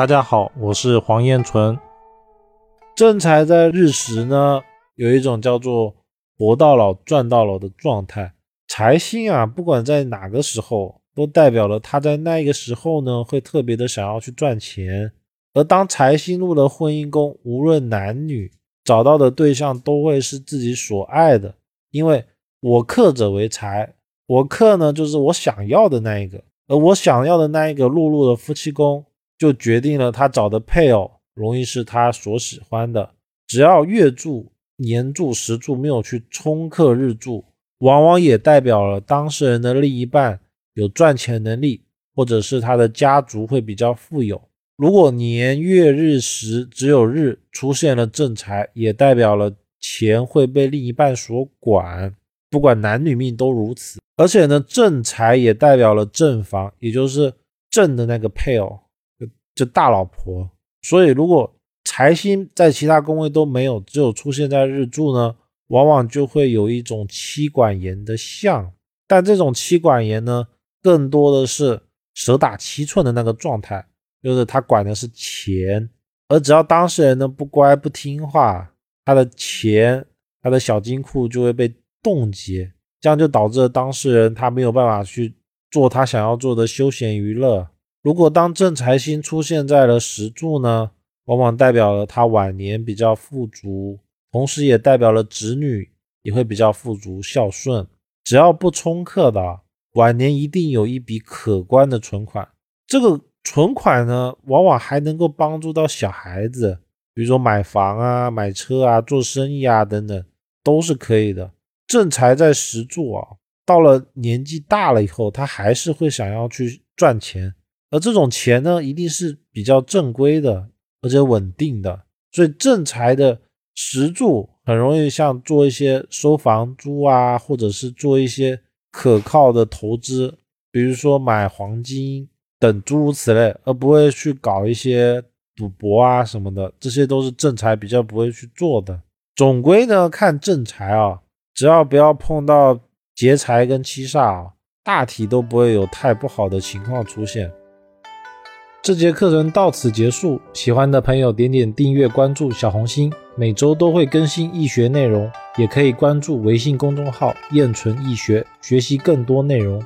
大家好，我是黄彦纯。正财在日时呢，有一种叫做“活到老，赚到老”的状态。财星啊，不管在哪个时候，都代表了他在那个时候呢，会特别的想要去赚钱。而当财星入了婚姻宫，无论男女，找到的对象都会是自己所爱的，因为我克者为财，我克呢就是我想要的那一个，而我想要的那一个落入了夫妻宫。就决定了他找的配偶容易是他所喜欢的。只要月柱、年柱、时柱没有去冲克日柱，往往也代表了当事人的另一半有赚钱能力，或者是他的家族会比较富有。如果年月日时只有日出现了正财，也代表了钱会被另一半所管，不管男女命都如此。而且呢，正财也代表了正房，也就是正的那个配偶。就大老婆，所以如果财星在其他宫位都没有，只有出现在日柱呢，往往就会有一种妻管严的相。但这种妻管严呢，更多的是蛇打七寸的那个状态，就是他管的是钱，而只要当事人呢不乖不听话，他的钱、他的小金库就会被冻结，这样就导致了当事人他没有办法去做他想要做的休闲娱乐。如果当正财星出现在了石柱呢，往往代表了他晚年比较富足，同时也代表了子女也会比较富足孝顺。只要不冲克的，晚年一定有一笔可观的存款。这个存款呢，往往还能够帮助到小孩子，比如说买房啊、买车啊、做生意啊等等，都是可以的。正财在石柱啊，到了年纪大了以后，他还是会想要去赚钱。而这种钱呢，一定是比较正规的，而且稳定的。所以正财的石柱很容易像做一些收房租啊，或者是做一些可靠的投资，比如说买黄金等诸如此类，而不会去搞一些赌博啊什么的。这些都是正财比较不会去做的。总归呢，看正财啊，只要不要碰到劫财跟七煞啊，大体都不会有太不好的情况出现。这节课程到此结束，喜欢的朋友点点订阅关注小红心，每周都会更新易学内容，也可以关注微信公众号“燕纯易学”，学习更多内容。